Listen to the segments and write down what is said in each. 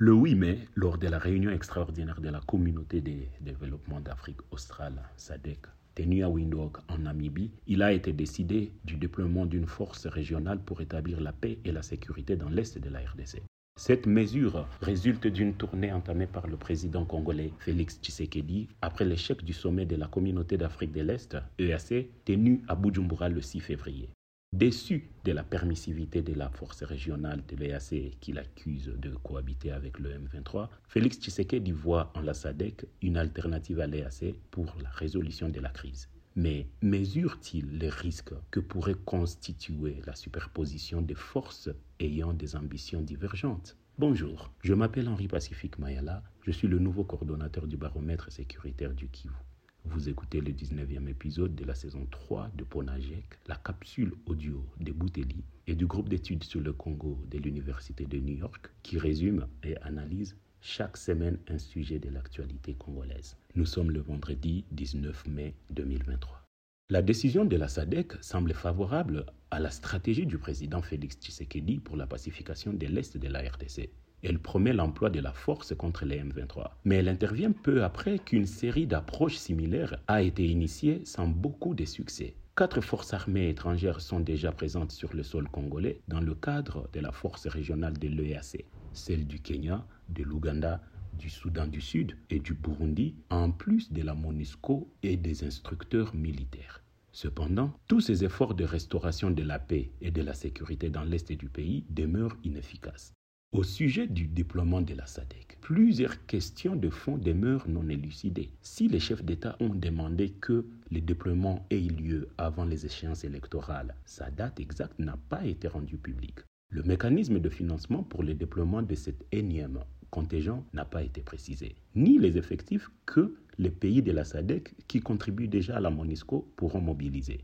Le 8 mai, lors de la réunion extraordinaire de la communauté de développement d'Afrique australe, SADC, tenue à Windhoek en Namibie, il a été décidé du déploiement d'une force régionale pour établir la paix et la sécurité dans l'est de la RDC. Cette mesure résulte d'une tournée entamée par le président congolais Félix Tshisekedi après l'échec du sommet de la communauté d'Afrique de l'Est, EAC, tenu à Bujumbura le 6 février. Déçu de la permissivité de la force régionale de l'EAC qu'il accuse de cohabiter avec le M23, Félix Tshisekedi voit en la SADC une alternative à l'EAC pour la résolution de la crise. Mais mesure-t-il les risques que pourrait constituer la superposition des forces ayant des ambitions divergentes? Bonjour, je m'appelle Henri Pacifique Mayala, je suis le nouveau coordonnateur du baromètre sécuritaire du Kivu. Vous écoutez le 19e épisode de la saison 3 de Ponajek, la capsule audio de Bouteli et du groupe d'études sur le Congo de l'Université de New York qui résume et analyse chaque semaine un sujet de l'actualité congolaise. Nous sommes le vendredi 19 mai 2023. La décision de la SADC semble favorable à la stratégie du président Félix Tshisekedi pour la pacification de l'Est de la RDC. Elle promet l'emploi de la force contre les M23. Mais elle intervient peu après qu'une série d'approches similaires a été initiée sans beaucoup de succès. Quatre forces armées étrangères sont déjà présentes sur le sol congolais dans le cadre de la force régionale de l'EAC, celles du Kenya, de l'Ouganda, du Soudan du Sud et du Burundi, en plus de la MONUSCO et des instructeurs militaires. Cependant, tous ces efforts de restauration de la paix et de la sécurité dans l'est du pays demeurent inefficaces. Au sujet du déploiement de la SADC, plusieurs questions de fond demeurent non élucidées. Si les chefs d'État ont demandé que le déploiement ait lieu avant les échéances électorales, sa date exacte n'a pas été rendue publique. Le mécanisme de financement pour le déploiement de cet énième contingent n'a pas été précisé, ni les effectifs que les pays de la SADC qui contribuent déjà à la MONUSCO pourront mobiliser.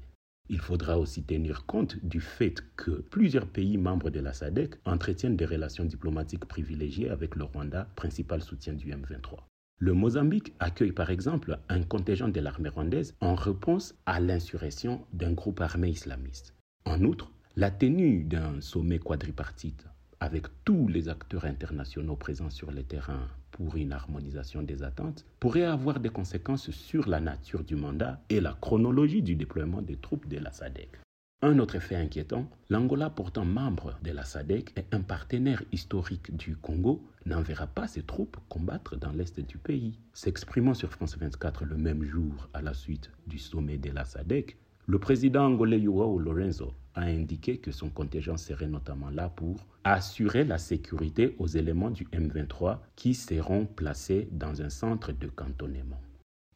Il faudra aussi tenir compte du fait que plusieurs pays membres de la SADC entretiennent des relations diplomatiques privilégiées avec le Rwanda, principal soutien du M23. Le Mozambique accueille par exemple un contingent de l'armée rwandaise en réponse à l'insurrection d'un groupe armé islamiste. En outre, la tenue d'un sommet quadripartite avec tous les acteurs internationaux présents sur le terrain pour une harmonisation des attentes pourrait avoir des conséquences sur la nature du mandat et la chronologie du déploiement des troupes de la SADC. Un autre fait inquiétant, l'Angola, pourtant membre de la SADC et un partenaire historique du Congo, n'enverra pas ses troupes combattre dans l'est du pays. S'exprimant sur France 24 le même jour à la suite du sommet de la SADC, le président angolais Joao Lorenzo a indiqué que son contingent serait notamment là pour assurer la sécurité aux éléments du M23 qui seront placés dans un centre de cantonnement.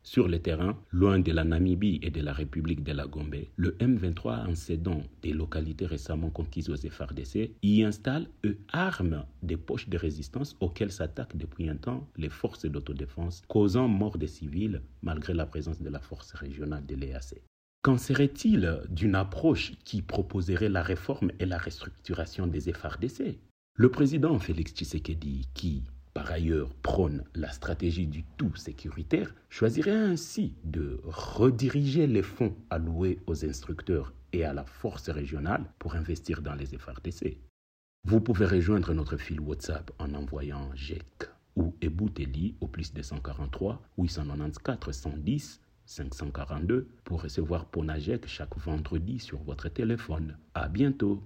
Sur le terrain, loin de la Namibie et de la République de la Gombe, le M23, en cédant des localités récemment conquises aux FRDC, y installe et arme des poches de résistance auxquelles s'attaquent depuis un temps les forces d'autodéfense, causant mort des civils malgré la présence de la force régionale de l'EAC. Qu'en serait-il d'une approche qui proposerait la réforme et la restructuration des FRDC Le président Félix Tshisekedi, qui par ailleurs prône la stratégie du tout sécuritaire, choisirait ainsi de rediriger les fonds alloués aux instructeurs et à la force régionale pour investir dans les FRDC. Vous pouvez rejoindre notre fil WhatsApp en envoyant GEC ou Ebouteli au plus 243 894 110 542 pour recevoir Ponajek chaque vendredi sur votre téléphone. À bientôt.